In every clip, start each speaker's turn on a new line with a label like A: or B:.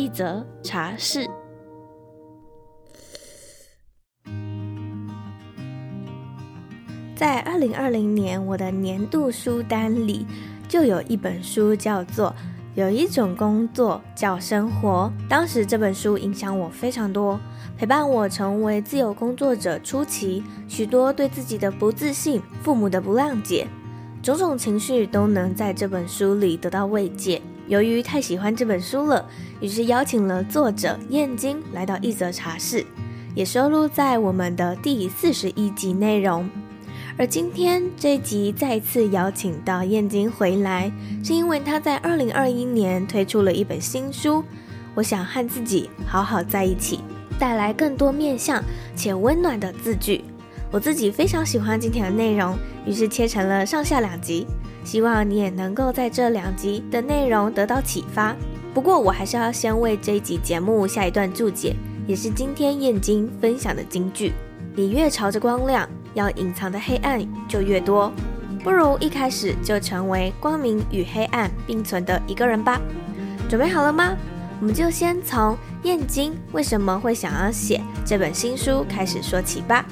A: 一则茶室。在二零二零年，我的年度书单里就有一本书，叫做《有一种工作叫生活》。当时这本书影响我非常多，陪伴我成为自由工作者初期，许多对自己的不自信、父母的不谅解，种种情绪都能在这本书里得到慰藉。由于太喜欢这本书了，于是邀请了作者燕京来到一则茶室，也收录在我们的第四十一集内容。而今天这一集再次邀请到燕京回来，是因为他在二零二一年推出了一本新书《我想和自己好好在一起》，带来更多面向且温暖的字句。我自己非常喜欢今天的内容，于是切成了上下两集。希望你也能够在这两集的内容得到启发。不过，我还是要先为这一集节目下一段注解，也是今天燕京分享的金句：你越朝着光亮，要隐藏的黑暗就越多。不如一开始就成为光明与黑暗并存的一个人吧。准备好了吗？我们就先从燕京为什么会想要写这本新书开始说起吧。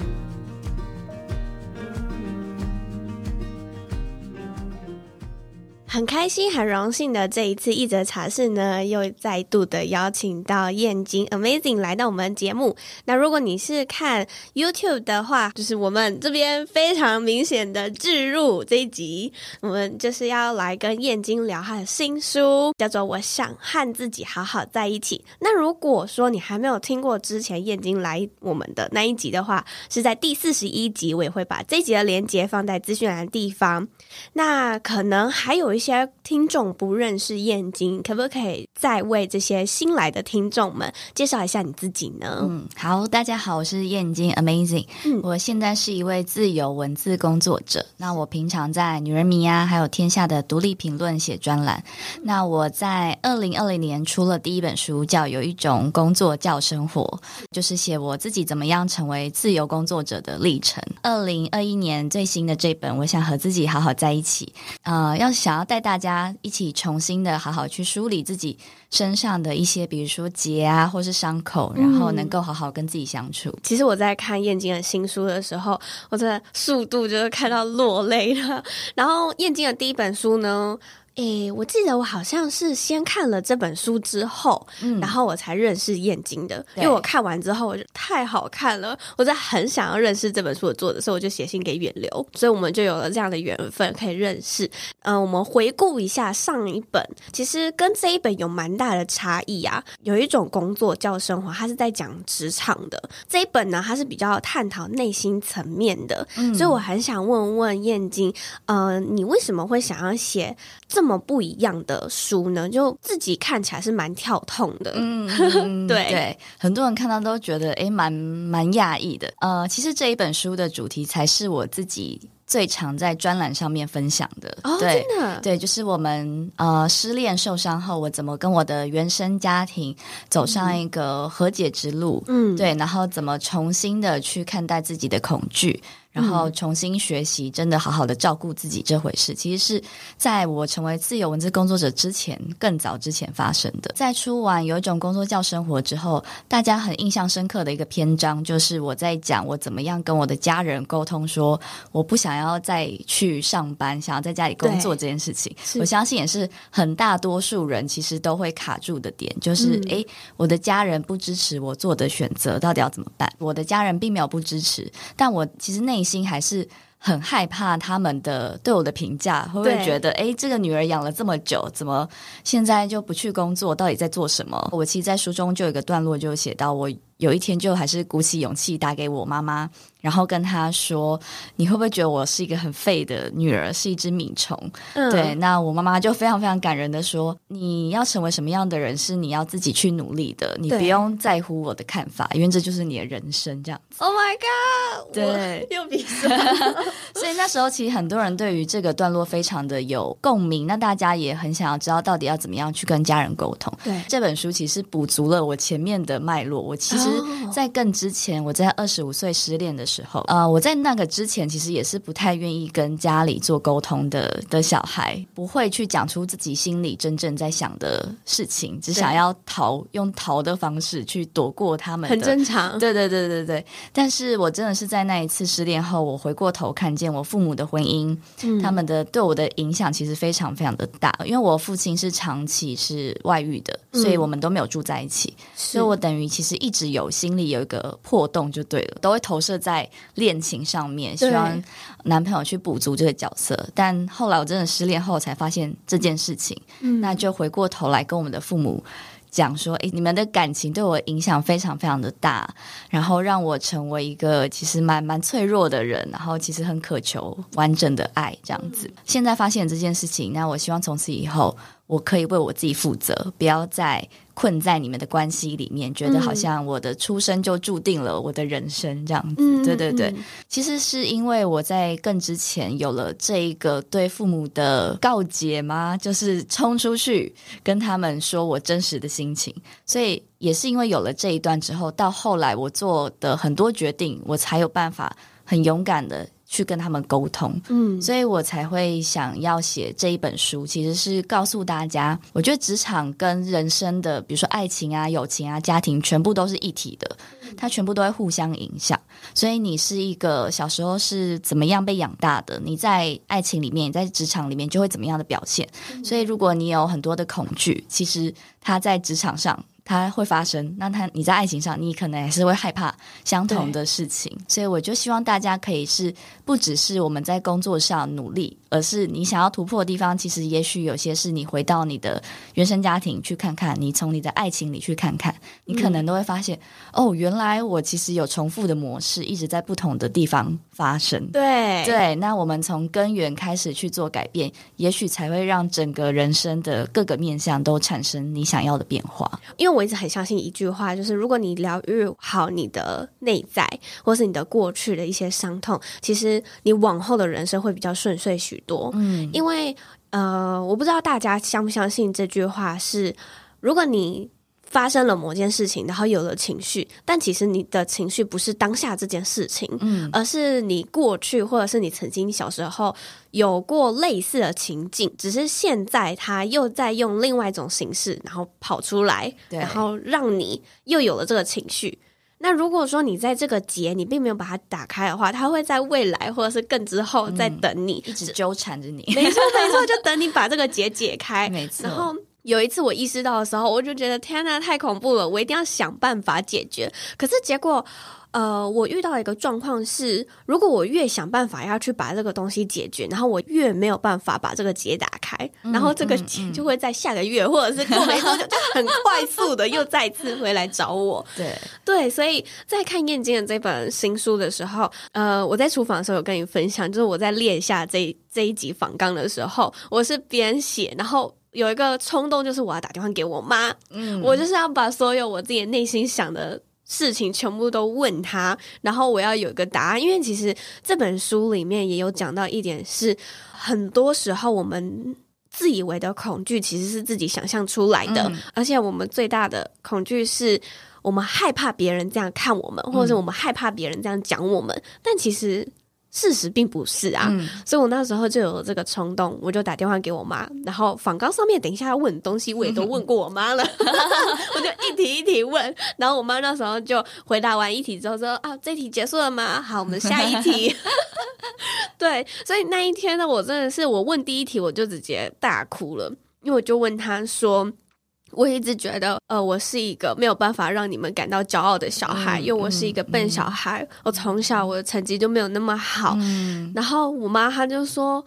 A: 很开心、很荣幸的这一次一则茶室呢，又再度的邀请到燕京 Amazing 来到我们节目。那如果你是看 YouTube 的话，就是我们这边非常明显的置入这一集，我们就是要来跟燕京聊他的新书，叫做《我想和自己好好在一起》。那如果说你还没有听过之前燕京来我们的那一集的话，是在第四十一集，我也会把这一集的连接放在资讯栏的地方。那可能还有一些听众不认识燕京，可不可以再为这些新来的听众们介绍一下你自己呢？
B: 嗯，好，大家好，我是燕京，Amazing。嗯，我现在是一位自由文字工作者。那我平常在女人迷啊，还有天下的独立评论写专栏。那我在二零二零年出了第一本书，叫《有一种工作叫生活》，就是写我自己怎么样成为自由工作者的历程。二零二一年最新的这本，我想和自己好好在一起。呃，要想要带大家一起重新的好好去梳理自己身上的一些，比如说结啊，或是伤口，然后能够好好跟自己相处。
A: 其实我在看燕京的新书的时候，我的速度就是看到落泪了。然后燕京的第一本书呢，诶，我记得我好像是先看了这本书之后，嗯，然后我才认识燕京的。因为我看完之后，我就太好看了，我在很想要认识这本书的作者，所以我就写信给远流，所以我们就有了这样的缘分可以认识。嗯、呃，我们回顾一下上一本，其实跟这一本有蛮大的差异啊。有一种工作叫生活，它是在讲职场的；这一本呢，它是比较探讨内心层面的。嗯，所以我很想问问燕京，呃，你为什么会想要写这么不一样的书呢？就自己看起来是蛮跳痛的，嗯，对
B: 对，很多人看到都觉得诶，蛮蛮讶异的。呃，其实这一本书的主题才是我自己最常在专栏上面分享的。
A: 哦，
B: 对
A: 真的，
B: 对，就是我们呃失恋受伤后，我怎么跟我的原生家庭走上一个和解之路？嗯，对，然后怎么重新的去看待自己的恐惧。然后重新学习，真的好好的照顾自己这回事，其实是在我成为自由文字工作者之前，更早之前发生的。在出完有一种工作叫生活之后，大家很印象深刻的一个篇章，就是我在讲我怎么样跟我的家人沟通，说我不想要再去上班，想要在家里工作这件事情。我相信也是很大多数人其实都会卡住的点，就是诶，我的家人不支持我做的选择，到底要怎么办？我的家人并没有不支持，但我其实内心。还是很害怕他们的对我的评价，会不会觉得，哎，这个女儿养了这么久，怎么现在就不去工作？到底在做什么？我其实，在书中就有一个段落，就写到，我有一天就还是鼓起勇气打给我妈妈，然后跟他说：“你会不会觉得我是一个很废的女儿，是一只米虫？”嗯、对，那我妈妈就非常非常感人的说：“你要成为什么样的人，是你要自己去努力的，你不用在乎我的看法，因为这就是你的人生。”这样子。
A: Oh my god！
B: 对，
A: 又比赛。
B: 所以那时候其实很多人对于这个段落非常的有共鸣，那大家也很想要知道到底要怎么样去跟家人沟通。
A: 对，
B: 这本书其实补足了我前面的脉络。我其实，在更之前，我在二十五岁失恋的时候，呃，我在那个之前，其实也是不太愿意跟家里做沟通的的小孩，不会去讲出自己心里真正在想的事情，只想要逃，用逃的方式去躲过他们。
A: 很正常。
B: 对对对对对。但是我真的是在那一次失恋后，我回过头看见我父母的婚姻，嗯、他们的对我的影响其实非常非常的大。因为我父亲是长期是外遇的，所以我们都没有住在一起，嗯、所以我等于其实一直有心里有一个破洞就对了，都会投射在恋情上面，希望男朋友去补足这个角色。但后来我真的失恋后才发现这件事情，嗯、那就回过头来跟我们的父母。讲说，哎，你们的感情对我影响非常非常的大，然后让我成为一个其实蛮蛮脆弱的人，然后其实很渴求完整的爱这样子。现在发现这件事情，那我希望从此以后。我可以为我自己负责，不要再困在你们的关系里面，觉得好像我的出生就注定了我的人生这样子。嗯、对对对，其实是因为我在更之前有了这一个对父母的告解吗？就是冲出去跟他们说我真实的心情，所以也是因为有了这一段之后，到后来我做的很多决定，我才有办法很勇敢的。去跟他们沟通，嗯，所以我才会想要写这一本书，其实是告诉大家，我觉得职场跟人生的，比如说爱情啊、友情啊、家庭，全部都是一体的，它全部都会互相影响。所以你是一个小时候是怎么样被养大的，你在爱情里面、你在职场里面就会怎么样的表现。所以如果你有很多的恐惧，其实它在职场上。它会发生，那他你在爱情上，你可能还是会害怕相同的事情，所以我就希望大家可以是不只是我们在工作上努力，而是你想要突破的地方，其实也许有些是你回到你的原生家庭去看看，你从你的爱情里去看看，你可能都会发现，嗯、哦，原来我其实有重复的模式一直在不同的地方发生。
A: 对
B: 对，那我们从根源开始去做改变，也许才会让整个人生的各个面向都产生你想要的变化，
A: 因为。我一直很相信一句话，就是如果你疗愈好你的内在，或是你的过去的一些伤痛，其实你往后的人生会比较顺遂许多。嗯，因为呃，我不知道大家相不相信这句话是，如果你。发生了某件事情，然后有了情绪，但其实你的情绪不是当下这件事情，嗯，而是你过去或者是你曾经小时候有过类似的情境，只是现在他又在用另外一种形式，然后跑出来，对然后让你又有了这个情绪。那如果说你在这个结你并没有把它打开的话，它会在未来或者是更之后再等你，
B: 嗯、一直纠缠着你。
A: 没错没错，就等你把这个结解开，
B: 没错，
A: 然后。有一次我意识到的时候，我就觉得天呐，太恐怖了！我一定要想办法解决。可是结果，呃，我遇到一个状况是，如果我越想办法要去把这个东西解决，然后我越没有办法把这个结打开，然后这个结就会在下个月、或者是过没多久就很快速的又再次回来找我。
B: 对
A: 对，所以在看燕京的这本新书的时候，呃，我在厨房的时候有跟你分享，就是我在列下这这一集访纲的时候，我是边写，然后。有一个冲动，就是我要打电话给我妈，嗯，我就是要把所有我自己内心想的事情全部都问她，然后我要有一个答案。因为其实这本书里面也有讲到一点是，很多时候我们自以为的恐惧，其实是自己想象出来的，嗯，而且我们最大的恐惧是我们害怕别人这样看我们，或者是我们害怕别人这样讲我们，嗯，但其实。事实并不是啊，嗯、所以我那时候就有这个冲动，我就打电话给我妈，然后访纲上面等一下要问的东西我也都问过我妈了，我就一题一题问，然后我妈那时候就回答完一题之后说啊，这题结束了吗？好，我们下一题。对，所以那一天呢，我真的是我问第一题我就直接大哭了，因为我就问他说。我一直觉得，呃，我是一个没有办法让你们感到骄傲的小孩，嗯、因为我是一个笨小孩。嗯、我从小我的成绩就没有那么好。嗯、然后我妈她就说：“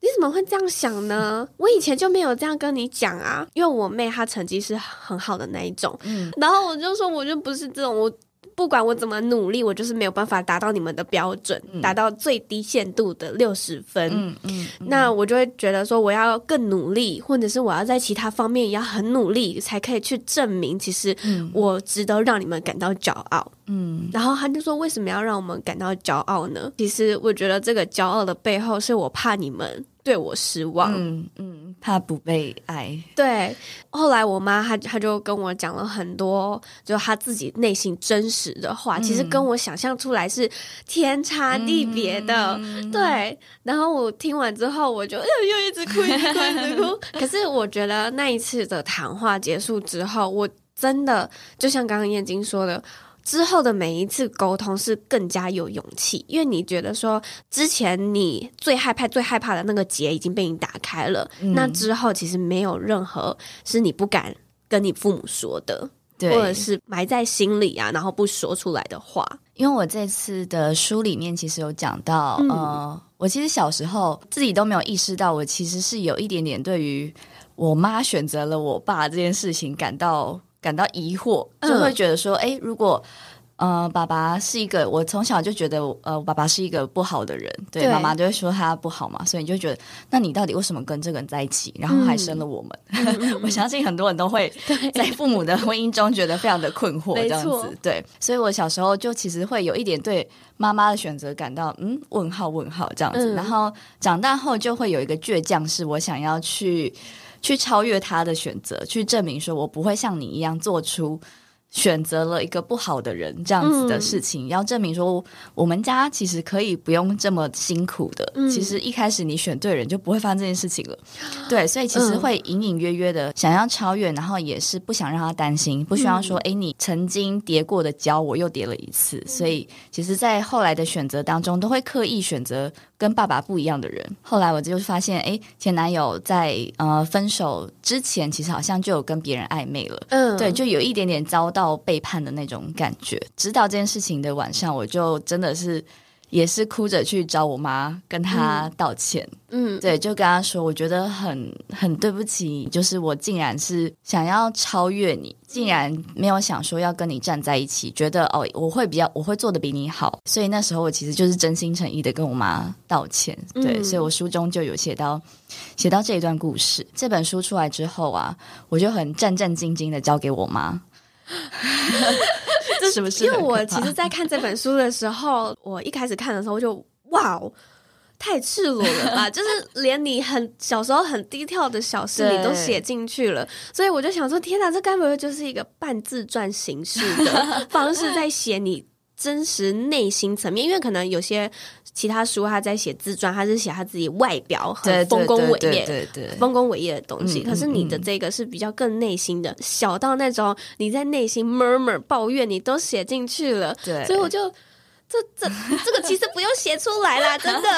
A: 你怎么会这样想呢？我以前就没有这样跟你讲啊。”因为我妹她成绩是很好的那一种。嗯、然后我就说：“我就不是这种，我不管我怎么努力，我就是没有办法达到你们的标准，嗯、达到最低限度的六十分。嗯嗯，嗯，那我就会觉得说，我要更努力，或者是我要在其他方面也要很努力，才可以去证明，其实我值得让你们感到骄傲。嗯，然后他就说，为什么要让我们感到骄傲呢？其实我觉得这个骄傲的背后，是我怕你们。对我失望，
B: 嗯嗯，怕不被爱。
A: 对，后来我妈她她就跟我讲了很多，就她自己内心真实的话，嗯、其实跟我想象出来是天差地别的。嗯、对，然后我听完之后，我就又又一直哭，一直哭，一直哭。可是我觉得那一次的谈话结束之后，我真的就像刚刚燕京说的。之后的每一次沟通是更加有勇气，因为你觉得说之前你最害怕、最害怕的那个结已经被你打开了，嗯、那之后其实没有任何是你不敢跟你父母说的，对或者是埋在心里啊，然后不说出来的话。
B: 因为我这次的书里面其实有讲到，嗯、呃，我其实小时候自己都没有意识到，我其实是有一点点对于我妈选择了我爸这件事情感到。感到疑惑，就会觉得说，哎、嗯，如果呃，爸爸是一个，我从小就觉得，呃，我爸爸是一个不好的人，对，对。妈妈就会说他不好嘛，所以你就觉得，那你到底为什么跟这个人在一起，然后还生了我们？嗯、我相信很多人都会在父母的婚姻中觉得非常的困惑，这样子，对，所以我小时候就其实会有一点对妈妈的选择感到，嗯，问号问号这样子，嗯、然后长大后就会有一个倔强，是我想要去。去超越他的选择，去证明说我不会像你一样做出。选择了一个不好的人这样子的事情，嗯、要证明说我们家其实可以不用这么辛苦的。嗯、其实一开始你选对人就不会发生这件事情了。对，所以其实会隐隐约约的想要超越，然后也是不想让他担心，不需要说，哎、嗯，你曾经跌过的跤，我又跌了一次。所以其实，在后来的选择当中，都会刻意选择跟爸爸不一样的人。后来我就发现，哎，前男友在呃分手之前，其实好像就有跟别人暧昧了。嗯，对，就有一点点遭到。到背叛的那种感觉。知道这件事情的晚上，我就真的是也是哭着去找我妈，跟她道歉。嗯，对，就跟她说，我觉得很很对不起，就是我竟然是想要超越你，竟然没有想说要跟你站在一起，觉得哦，我会比较我会做的比你好。所以那时候我其实就是真心诚意的跟我妈道歉。对，嗯，所以我书中就有写到写到这一段故事。这本书出来之后啊，我就很战战兢兢的交给我妈。这是不是？因为我
A: 其实，在看这本书的时候，我一开始看的时候就哇哦，太赤裸了吧！就是连你很小时候很低调的小事，你都写进去了，所以我就想说，天哪，这该不会就是一个半自传形式的方式 在写你真实内心层面？因为可能有些。其他书他在写自传，他是写他自己外表很丰功伟业、对对对丰功伟业的东西。可是你的这个是比较更内心的，小到那种你在内心 murmur 抱怨，你都写进去了。对，所以我就这这这个其实不用写出来啦，真的。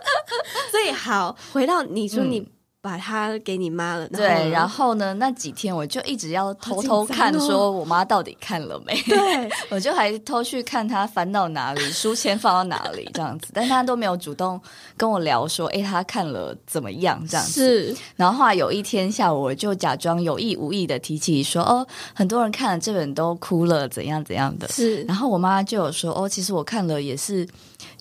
A: 所以好，回到你说你。把它给你妈了，
B: 对，然后呢？那几天我就一直要偷偷看，说我妈到底看了没？
A: 对，
B: 我就还偷去看她翻到哪里，书签放到哪里这样子，但她都没有主动跟我聊说，哎，她看了怎么样这样子。是，然后后来有一天下午，我就假装有意无意的提起说，哦，很多人看了这本都哭了，怎样怎样的。是，然后我妈就有说，哦，其实我看了也是。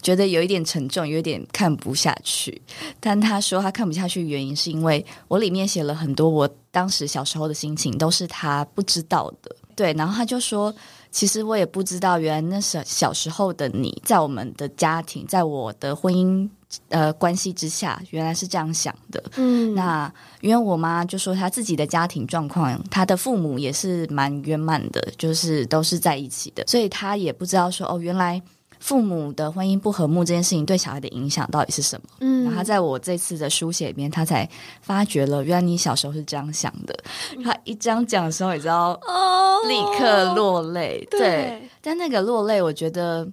B: 觉得有一点沉重，有一点看不下去。但他说他看不下去，原因是因为我里面写了很多我当时小时候的心情，都是他不知道的。对，然后他就说，其实我也不知道，原来那时小时候的你，在我们的家庭，在我的婚姻呃关系之下，原来是这样想的。嗯，那因为我妈就说她自己的家庭状况，她的父母也是蛮圆满的，就是都是在一起的，所以她也不知道说哦，原来。父母的婚姻不和睦这件事情对小孩的影响到底是什么？嗯，然后他在我这次的书写里面，他才发觉了，原来你小时候是这样想的。他一这样讲的时候，你知道，哦，立刻落泪。对，对，但那个落泪，我觉得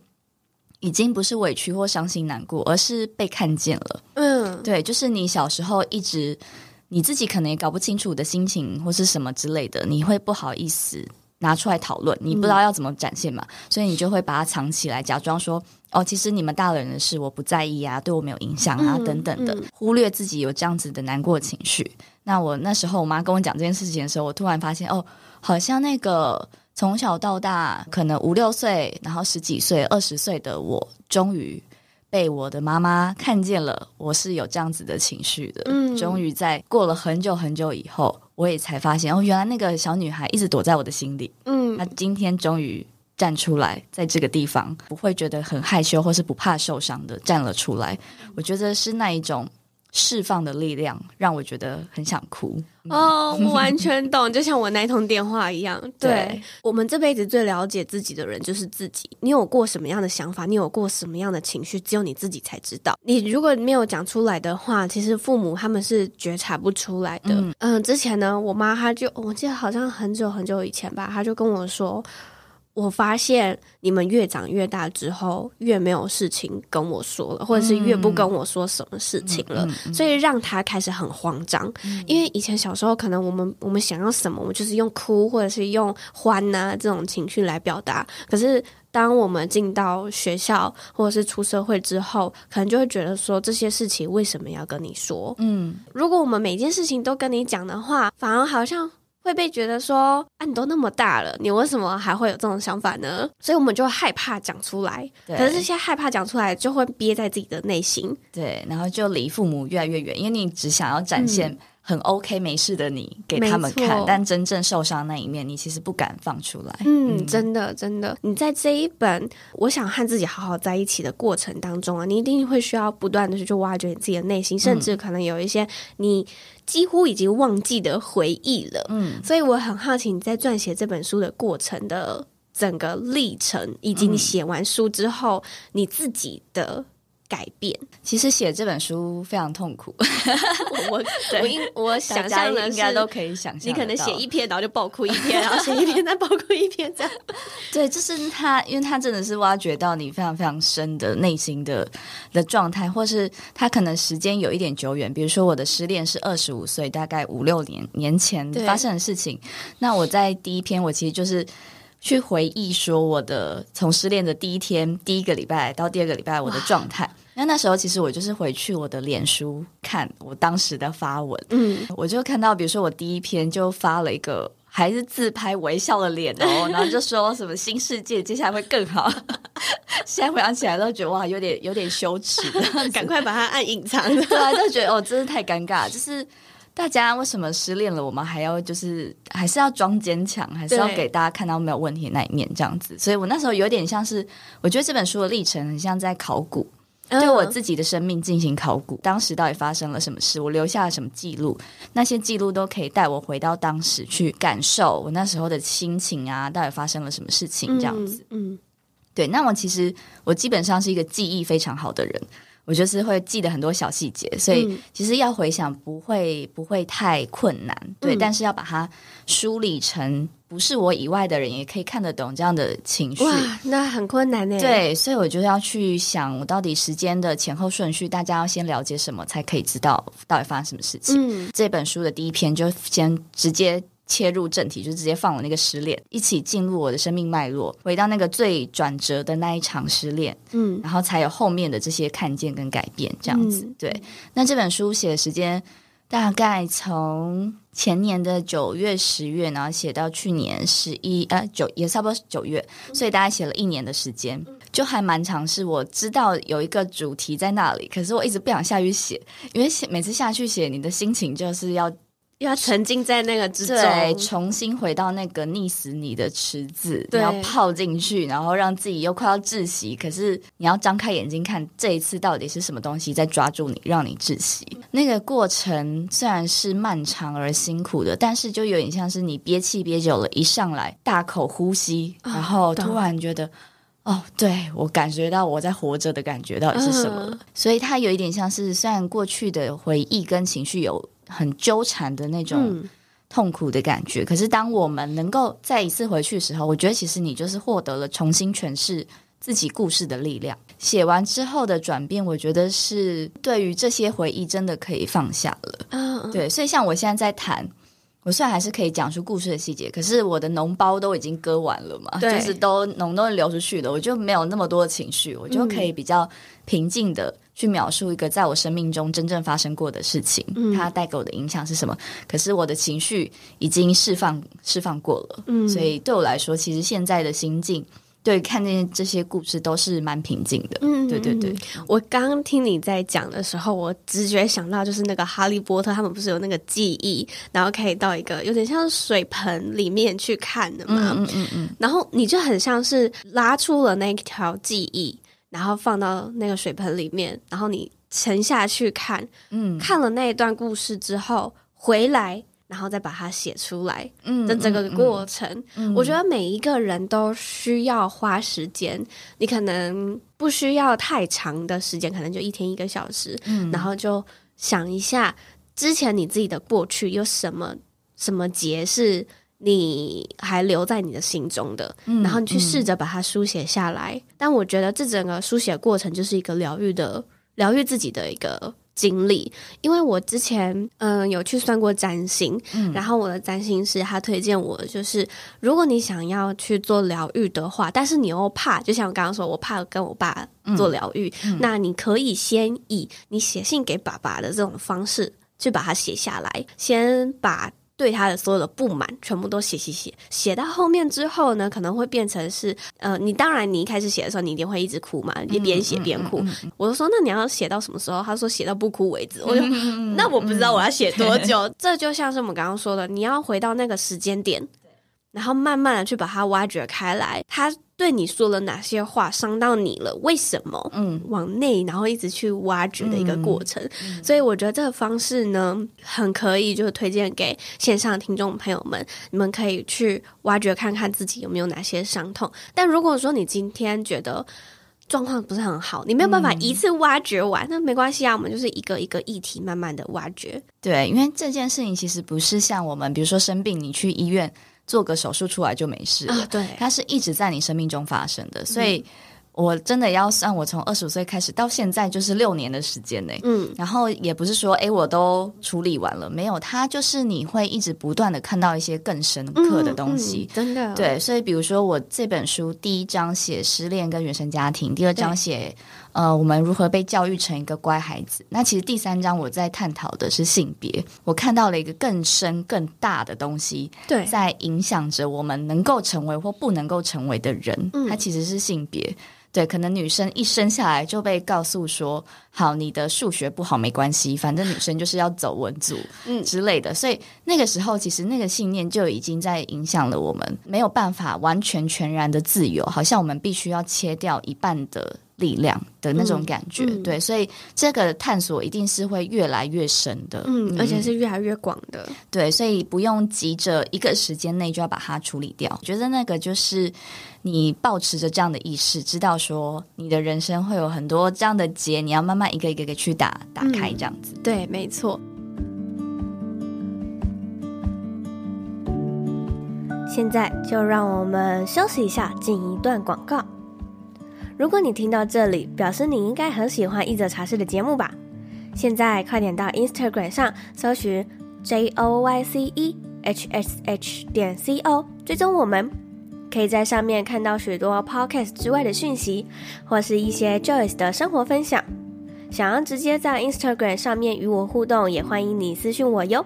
B: 已经不是委屈或伤心难过，而是被看见了。嗯，对，就是你小时候一直你自己可能也搞不清楚的心情或是什么之类的，你会不好意思。拿出来讨论，你不知道要怎么展现嘛，嗯、所以你就会把它藏起来，假装说哦，其实你们大人的事我不在意啊，对我没有影响啊，嗯、等等的，忽略自己有这样子的难过情绪。那我那时候我妈跟我讲这件事情的时候，我突然发现哦，好像那个从小到大可能五六岁，然后十几岁、二十岁的我，终于。被我的妈妈看见了，我是有这样子的情绪的。嗯，终于在过了很久很久以后，我也才发现哦，原来那个小女孩一直躲在我的心里。嗯，她今天终于站出来，在这个地方不会觉得很害羞，或是不怕受伤的站了出来。我觉得是那一种。释放的力量让我觉得很想哭
A: 哦，我完全懂，就像我那通电话一样。对，对我们这辈子最了解自己的人就是自己。你有过什么样的想法？你有过什么样的情绪？只有你自己才知道。你如果没有讲出来的话，其实父母他们是觉察不出来的。嗯，嗯，之前呢，我妈她就我记得好像很久很久以前吧，她就跟我说。我发现你们越长越大之后，越没有事情跟我说了，或者是越不跟我说什么事情了，嗯、所以让他开始很慌张。嗯、因为以前小时候，可能我们我们想要什么，我们就是用哭或者是用欢呐、啊、这种情绪来表达。可是当我们进到学校或者是出社会之后，可能就会觉得说，这些事情为什么要跟你说？嗯，如果我们每件事情都跟你讲的话，反而好像。会被觉得说啊，你都那么大了，你为什么还会有这种想法呢？所以我们就害怕讲出来。可是这些害怕讲出来，就会憋在自己的内心。
B: 对，然后就离父母越来越远，因为你只想要展现很 OK、没事的你给他们看，嗯、但真正受伤那一面，你其实不敢放出来。
A: 嗯，嗯真的，真的，你在这一本《我想和自己好好在一起》的过程当中啊，你一定会需要不断的去挖掘你自己的内心，甚至可能有一些你。几乎已经忘记的回忆了，嗯，所以我很好奇你在撰写这本书的过程的整个历程，以及你写完书之后你自己的。改变，
B: 其实写这本书非常痛苦。
A: 我对我应我想象的
B: 应该都可以想象，
A: 你可能写一篇，然后就爆哭一篇，然后写一篇再爆哭一篇，这样。
B: 对，就是他，因为他真的是挖掘到你非常非常深的内心的的状态，或是他可能时间有一点久远。比如说我的失恋是二十五岁，大概五六年年前发生的事情。那我在第一篇，我其实就是。去回忆说我的从失恋的第一天，第一个礼拜到第二个礼拜我的状态。那哇那时候其实我就是回去我的脸书看我当时的发文，嗯，我就看到比如说我第一篇就发了一个还是自拍微笑的脸哦，然后就说什么新世界接下来会更好。现在回想起来都觉得哇，有点有点羞耻，
A: 赶快把它按隐藏。
B: 对啊，就觉得哦，真是太尴尬，就是。大家为什么失恋了，我们还要就是还是要装坚强，还是要给大家看到没有问题的那一面这样子？所以我那时候有点像是，我觉得这本书的历程很像在考古，对我自己的生命进行考古。当时到底发生了什么事？我留下了什么记录？那些记录都可以带我回到当时去感受我那时候的心情啊，到底发生了什么事情这样子？嗯，对。那我其实我基本上是一个记忆非常好的人。我就是会记得很多小细节，所以其实要回想不会不会太困难，对。嗯、但是要把它梳理成不是我以外的人也可以看得懂这样的情绪，
A: 哇，那很困难呢。
B: 对，所以我就要去想，我到底时间的前后顺序，大家要先了解什么，才可以知道到底发生什么事情。嗯，这本书的第一篇就先直接。切入正题，就直接放我那个失恋，一起进入我的生命脉络，回到那个最转折的那一场失恋，嗯，然后才有后面的这些看见跟改变，这样子。嗯、对，那这本书写的时间大概从前年的九月、十月，然后写到去年十一，呃，九也差不多是九月，所以大概写了一年的时间，就还蛮长。是我知道有一个主题在那里，可是我一直不想下去写，因为写每次下去写，你的心情就是要。
A: 要沉浸在那个之中，
B: 对，重新回到那个溺死你的池子，对你要泡进去，然后让自己又快要窒息，可是你要张开眼睛看这一次到底是什么东西在抓住你，让你窒息。那个过程虽然是漫长而辛苦的，但是就有点像是你憋气憋久了，一上来大口呼吸，然后突然觉得，哦，哦，对，我感觉到我在活着的感觉到底是什么？嗯、所以它有一点像是，虽然过去的回忆跟情绪有。很纠缠的那种痛苦的感觉，嗯、可是当我们能够再一次回去的时候，我觉得其实你就是获得了重新诠释自己故事的力量。写完之后的转变，我觉得是对于这些回忆真的可以放下了。嗯，对，所以像我现在在谈。我虽然还是可以讲出故事的细节，可是我的脓包都已经割完了嘛，就是都脓都流出去了，我就没有那么多的情绪，我就可以比较平静的去描述一个在我生命中真正发生过的事情，嗯、它带给我的影响是什么。可是我的情绪已经释放释放过了，嗯，所以对我来说，其实现在的心境。对，看见这些故事都是蛮平静的。嗯，对对对。
A: 我刚刚听你在讲的时候，我直觉想到就是那个哈利波特，他们不是有那个记忆，然后可以到一个有点像水盆里面去看的嘛。嗯嗯嗯。然后你就很像是拉出了那条记忆，然后放到那个水盆里面，然后你沉下去看，嗯，看了那一段故事之后回来。然后再把它写出来的整个过程，嗯嗯嗯、我觉得每一个人都需要花时间。你可能不需要太长的时间，可能就一天一个小时，嗯、然后就想一下之前你自己的过去有什么什么结是你还留在你的心中的，嗯、然后你去试着把它书写下来。嗯、但我觉得这整个书写过程就是一个疗愈的疗愈自己的一个。经历，因为我之前嗯、呃、有去算过占星，嗯、然后我的占星师他推荐我，就是如果你想要去做疗愈的话，但是你又怕，就像我刚刚说，我怕跟我爸做疗愈，那你可以先以你写信给爸爸的这种方式去把它写下来，先把。对他的所有的不满，全部都写写写，写到后面之后呢，可能会变成是，呃，你当然你一开始写的时候，你一定会一直哭嘛，一边写边哭。嗯嗯嗯、我就说，那你要写到什么时候？他说写到不哭为止。我就，嗯、那我不知道我要写多久。嗯、这就像是我们刚刚说的，你要回到那个时间点，然后慢慢的去把它挖掘开来。他。对你说了哪些话伤到你了？为什么？嗯，往内然后一直去挖掘的一个过程。嗯嗯、所以我觉得这个方式呢，很可以，就是推荐给线上听众朋友们，你们可以去挖掘看看自己有没有哪些伤痛。但如果说你今天觉得状况不是很好，你没有办法一次挖掘完，嗯、那没关系啊，我们就是一个一个议题慢慢的挖掘。
B: 对，因为这件事情其实不是像我们，比如说生病，你去医院。做个手术出来就没事了，
A: 对，
B: 它是一直在你生命中发生的，所以我真的要算，我从二十五岁开始到现在就是六年的时间呢。嗯，然后也不是说诶我都处理完了，没有，它就是你会一直不断的看到一些更深刻的东西，
A: 真的，
B: 对，所以比如说我这本书第一章写失恋跟原生家庭，第二章写。呃，我们如何被教育成一个乖孩子？那其实第三章我在探讨的是性别，我看到了一个更深更大的东西，
A: 对，
B: 在影响着我们能够成为或不能够成为的人。嗯，它其实是性别。对，可能女生一生下来就被告诉说，好，你的数学不好没关系，反正女生就是要走文组，嗯之类的。所以那个时候，其实那个信念就已经在影响了我们，没有办法完全全然的自由，好像我们必须要切掉一半的。力量的那种感觉，嗯嗯、对，所以这个探索一定是会越来越深的，
A: 嗯，嗯而且是越来越广的，
B: 对，所以不用急着一个时间内就要把它处理掉。我觉得那个就是你保持着这样的意识，知道说你的人生会有很多这样的结，你要慢慢一个一个一个去打打开，这样子，
A: 嗯、对，没错。现在就让我们休息一下，进一段广告。如果你听到这里，表示你应该很喜欢译者茶室的节目吧？现在快点到 Instagram 上搜寻 J O Y C E H S H 点 C O，追踪我们，可以在上面看到许多 Podcast 之外的讯息，或是一些 Joyce 的生活分享。想要直接在 Instagram 上面与我互动，也欢迎你私讯我哟。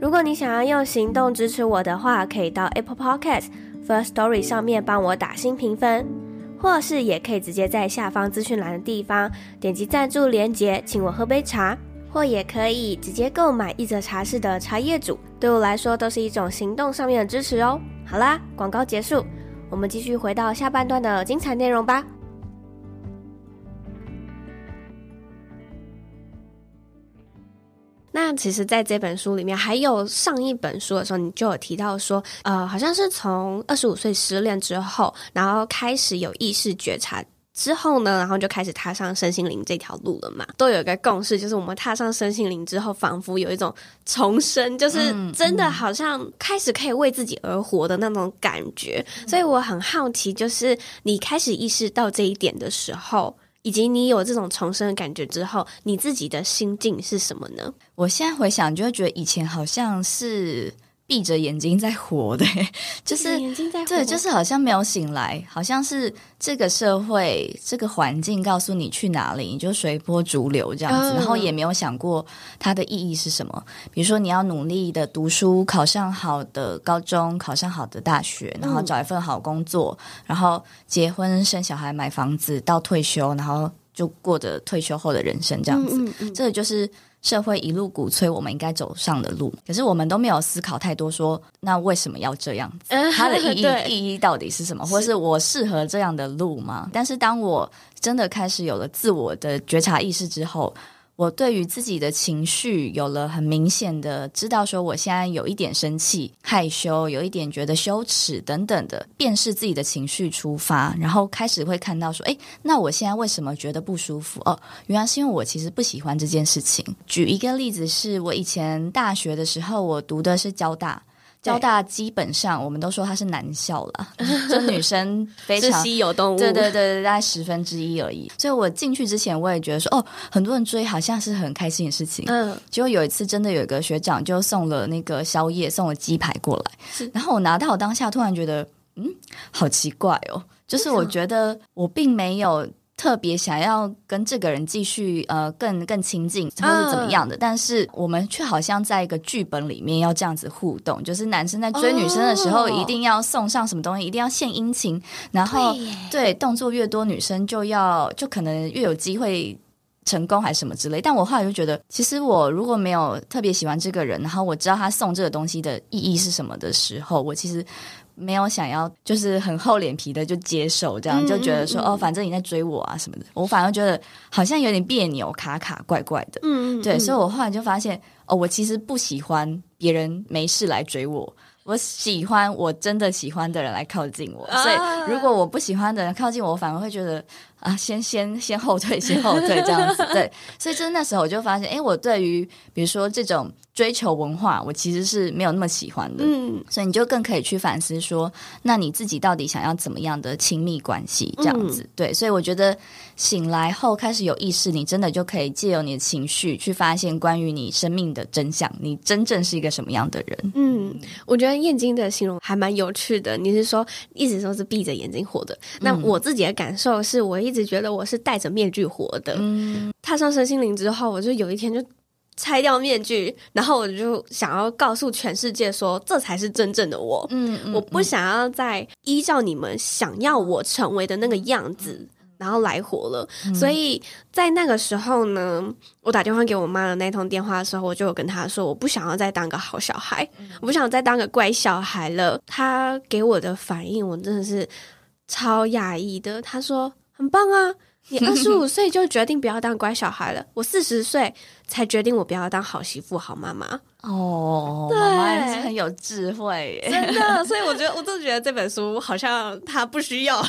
A: 如果你想要用行动支持我的话，可以到 Apple Podcast First Story 上面帮我打新评分。或是也可以直接在下方资讯栏的地方点击赞助连接，请我喝杯茶，或也可以直接购买一则茶室的茶叶组，对我来说都是一种行动上面的支持哦。好啦，广告结束，我们继续回到下半段的精彩内容吧。那其实，在这本书里面，还有上一本书的时候，你就有提到说，呃，好像是从二十五岁失恋之后，然后开始有意识觉察之后呢，然后就开始踏上身心灵这条路了嘛。都有一个共识，就是我们踏上身心灵之后，仿佛有一种重生，就是真的好像开始可以为自己而活的那种感觉。所以我很好奇，就是你开始意识到这一点的时候。以及你有这种重生的感觉之后，你自己的心境是什么呢？
B: 我现在回想，就会觉得以前好像是。闭着眼睛在活的，就是
A: 眼睛在活，
B: 对，就是好像没有醒来，好像是这个社会、这个环境告诉你去哪里，你就随波逐流这样子，然后也没有想过它的意义是什么。比如说，你要努力的读书，考上好的高中，考上好的大学，然后找一份好工作，然后结婚、生小孩、买房子，到退休，然后就过着退休后的人生这样子。这个就是。社会一路鼓吹我们应该走上的路，可是我们都没有思考太多说，说那为什么要这样子？它的意义 意义到底是什么？或是我适合这样的路吗？但是当我真的开始有了自我的觉察意识之后。我对于自己的情绪有了很明显的知道，说我现在有一点生气、害羞，有一点觉得羞耻等等的，辨识自己的情绪出发，然后开始会看到说，诶，那我现在为什么觉得不舒服？哦，原来是因为我其实不喜欢这件事情。举一个例子，是我以前大学的时候，我读的是交大。交大基本上我们都说它是男校了，就女生非常
A: 稀有动物，
B: 对对对，大概十分之一而已。所以我进去之前，我也觉得说，哦，很多人追好像是很开心的事情。嗯，结果有一次真的有一个学长就送了那个宵夜，送了鸡排过来，是然后我拿到当下，突然觉得，嗯，好奇怪哦，就是我觉得我并没有。特别想要跟这个人继续呃更更亲近，或是怎么样的，嗯、但是我们却好像在一个剧本里面要这样子互动，就是男生在追女生的时候一定要送上什么东西，哦、一定要献殷勤，然后对，对动作越多，女生就要就可能越有机会成功还是什么之类。但我后来就觉得，其实我如果没有特别喜欢这个人，然后我知道他送这个东西的意义是什么的时候，我其实。没有想要，就是很厚脸皮的就接受，这样就觉得说、嗯、哦，反正你在追我啊什么的，我反而觉得好像有点别扭、卡卡、怪怪的。嗯，对，所以我后来就发现，哦，我其实不喜欢别人没事来追我。我喜欢我真的喜欢的人来靠近我，所以如果我不喜欢的人靠近我，我反而会觉得啊，先 先先后退，先后退这样子。对，所以就是那时候我就发现，哎，我对于比如说这种追求文化，我其实是没有那么喜欢的。嗯，所以你就更可以去反思说，那你自己到底想要怎么样的亲密关系？这样子。对，所以我觉得醒来后开始有意识，你真的就可以借由你的情绪去发现关于你生命的真相，你真正是一个什么样的人？
A: 嗯，我觉得。燕京的形容还蛮有趣的，你是说一直都是闭着眼睛活的？嗯、那我自己的感受是，我一直觉得我是戴着面具活的。嗯，踏上身心灵之后，我就有一天就拆掉面具，然后我就想要告诉全世界说，这才是真正的我。嗯，嗯，我不想要再依照你们想要我成为的那个样子。然后来活了，嗯、所以在那个时候呢，我打电话给我妈的那通电话的时候，我就有跟她说，我不想要再当个好小孩，嗯、我不想再当个乖小孩了。她给我的反应，我真的是超讶异的。她说：“很棒啊，你 二十五岁就决定不要当乖小孩了，我四十岁才决定我不要当好媳妇、好妈妈。”
B: 哦，对妈妈很有智慧耶，
A: 真的。所以我觉得，我就觉得这本书好像他不需要，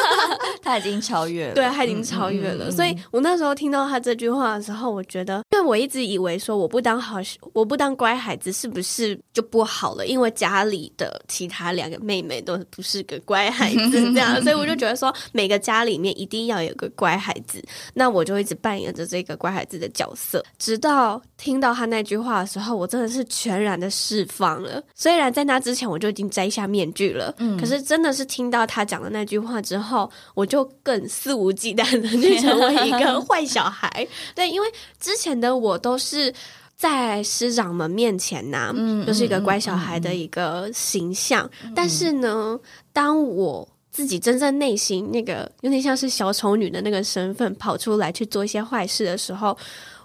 B: 他已经超越了，
A: 对，他已经超越了。嗯嗯嗯、所以我那时候听到他这句话的时候，我觉得，因为我一直以为说我不当好，我不当乖孩子，是不是就不好了？因为家里的其他两个妹妹都不是个乖孩子，这样，所以我就觉得说，每个家里面一定要有个乖孩子。那我就一直扮演着这个乖孩子的角色，直到听到他那句话的时候，我。真的是全然的释放了。虽然在那之前我就已经摘下面具了，嗯，可是真的是听到他讲的那句话之后，我就更肆无忌惮的去成为一个坏小孩。对，因为之前的我都是在师长们面前呢、啊，嗯，就是一个乖小孩的一个形象。嗯、但是呢，当我自己真正内心那个有点像是小丑女的那个身份跑出来去做一些坏事的时候。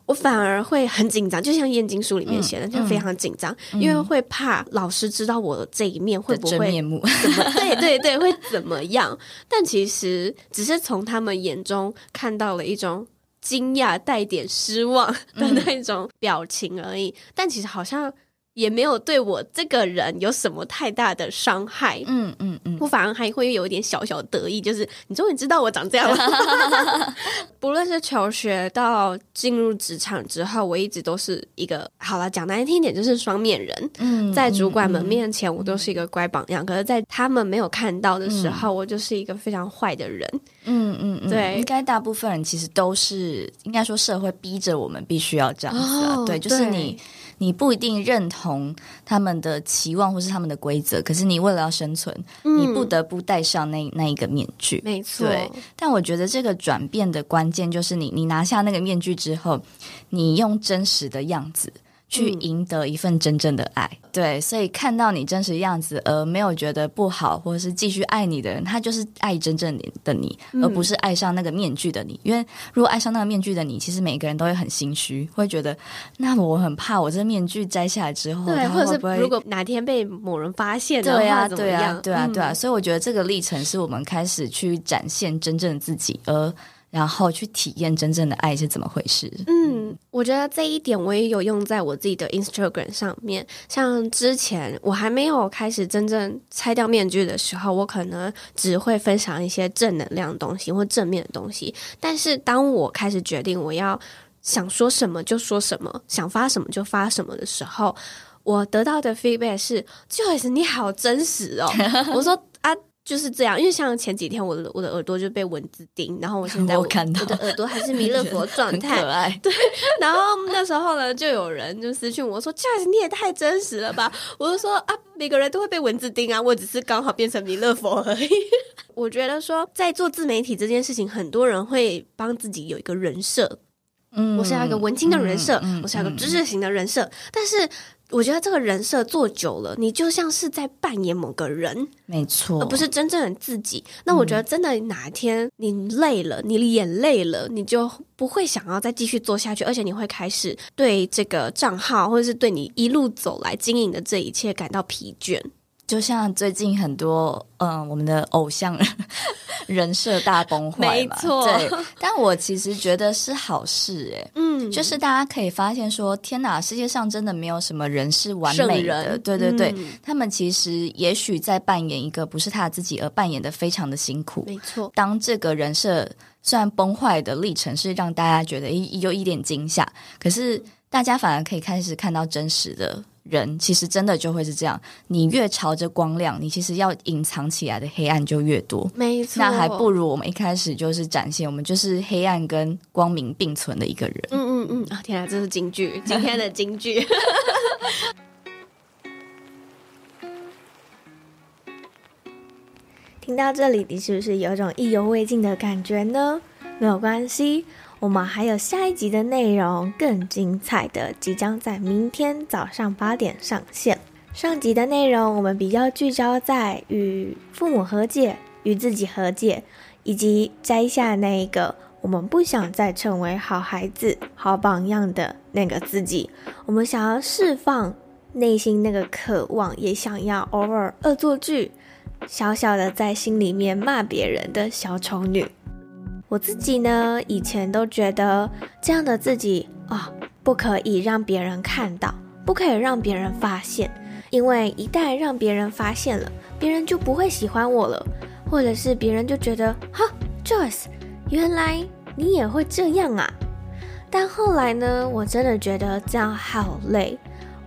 A: 我反而会很紧张，就像《燕京书》里面写的，嗯、就非常紧张，嗯、因为会怕老师知道我的这一面会不会
B: 真面目
A: 怎么 对对对会怎么样？但其实只是从他们眼中看到了一种惊讶带点失望的那种表情而已。嗯、但其实好像
C: 也没有对我这个人有什么太大的伤害，嗯嗯嗯，我反而还会有一点小小得意，就是你终于知道我长这样了。不论是求学到进入职场之后，我一直都是一个好了，讲难听一点就是双面人。嗯，在主管们面前，我都是一个乖榜样，可是，在他们没有看到的时候，我就是一个非常坏的人。嗯嗯嗯，对，
B: 应该大部分人其实都是，应该说社会逼着我们必须要这样子啊。对，就是你。你不一定认同他们的期望或是他们的规则，可是你为了要生存，嗯、你不得不戴上那那一个面具。
C: 没错，
B: 对。但我觉得这个转变的关键就是你，你拿下那个面具之后，你用真实的样子。去赢得一份真正的爱，嗯、对，所以看到你真实样子而没有觉得不好，或者是继续爱你的人，他就是爱真正的你，嗯、而不是爱上那个面具的你。因为如果爱上那个面具的你，其实每个人都会很心虚，会觉得那我很怕，我这面具摘下来之后，对，
C: 或者是如果哪天被某人发现的话，
B: 对啊？对啊，对啊，对啊。所以我觉得这个历程是我们开始去展现真正的自己，而。然后去体验真正的爱是怎么回事？
C: 嗯，我觉得这一点我也有用在我自己的 Instagram 上面。像之前我还没有开始真正拆掉面具的时候，我可能只会分享一些正能量的东西或正面的东西。但是当我开始决定我要想说什么就说什么，想发什么就发什么的时候，我得到的 feedback 是 Joe，你好真实哦。我说。就是这样，因为像前几天我的我的耳朵就被蚊子叮，然后我现在
B: 看到
C: 我的耳朵还是弥勒佛 状态，
B: 可爱。
C: 对，然后那时候呢，就有人就私讯我说：“Joyce，你也太真实了吧？”我就说：“啊，每个人都会被蚊子叮啊，我只是刚好变成弥勒佛而已。”我觉得说在做自媒体这件事情，很多人会帮自己有一个人设，嗯，我是要一个文青的人设，嗯、我是要一个知识型的人设，嗯、但是。我觉得这个人设做久了，你就像是在扮演某个人，
B: 没错，
C: 而不是真正的自己。那我觉得真的哪一天你累了，你脸累了，你就不会想要再继续做下去，而且你会开始对这个账号或者是对你一路走来经营的这一切感到疲倦。
B: 就像最近很多嗯，我们的偶像人设大崩坏嘛，
C: 没错。
B: 对，但我其实觉得是好事诶，嗯，就是大家可以发现说，天哪，世界上真的没有什么人是完美的，对对对，嗯、他们其实也许在扮演一个不是他自己，而扮演的非常的辛苦，
C: 没错。
B: 当这个人设虽然崩坏的历程是让大家觉得有一点惊吓，可是大家反而可以开始看到真实的。人其实真的就会是这样，你越朝着光亮，你其实要隐藏起来的黑暗就越多。
C: 没错，
B: 那还不如我们一开始就是展现我们就是黑暗跟光明并存的一个人。
C: 嗯嗯嗯，啊、哦、天啊，这是京剧，今天的京剧。
A: 听到这里，你是不是有种意犹未尽的感觉呢？没有关系。我们还有下一集的内容更精彩的，即将在明天早上八点上线。上集的内容我们比较聚焦在与父母和解、与自己和解，以及摘下那一个我们不想再成为好孩子、好榜样的那个自己。我们想要释放内心那个渴望，也想要偶尔恶作剧，小小的在心里面骂别人的小丑女。我自己呢，以前都觉得这样的自己啊、哦，不可以让别人看到，不可以让别人发现，因为一旦让别人发现了，别人就不会喜欢我了，或者是别人就觉得哈，Joyce，原来你也会这样啊。但后来呢，我真的觉得这样好累。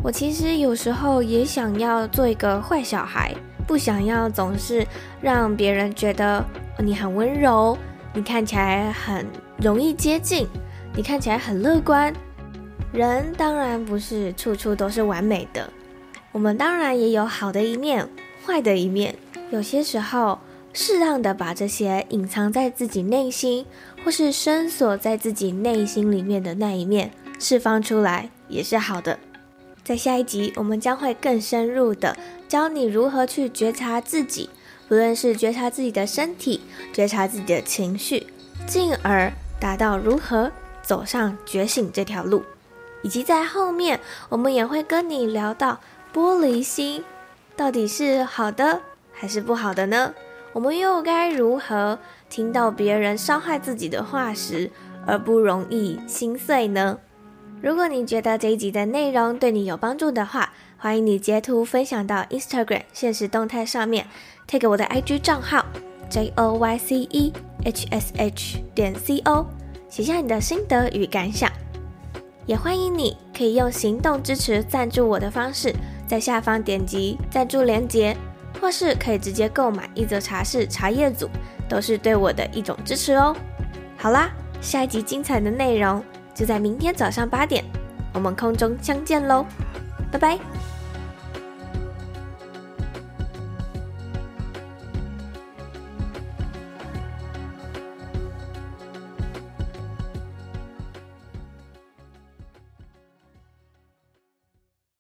A: 我其实有时候也想要做一个坏小孩，不想要总是让别人觉得你很温柔。你看起来很容易接近，你看起来很乐观。人当然不是处处都是完美的，我们当然也有好的一面、坏的一面。有些时候，适当的把这些隐藏在自己内心，或是深锁在自己内心里面的那一面释放出来，也是好的。在下一集，我们将会更深入的教你如何去觉察自己。不论是觉察自己的身体，觉察自己的情绪，进而达到如何走上觉醒这条路，以及在后面，我们也会跟你聊到玻璃心到底是好的还是不好的呢？我们又该如何听到别人伤害自己的话时而不容易心碎呢？如果你觉得这一集的内容对你有帮助的话，欢迎你截图分享到 Instagram 现实动态上面，tag 我的 IG 账号 J O Y C E H S H 点 C O，写下你的心得与感想。也欢迎你可以用行动支持赞助我的方式，在下方点击赞助链接，或是可以直接购买一则茶室茶叶组，都是对我的一种支持哦。好啦，下一集精彩的内容就在明天早上八点，我们空中相见喽，拜拜。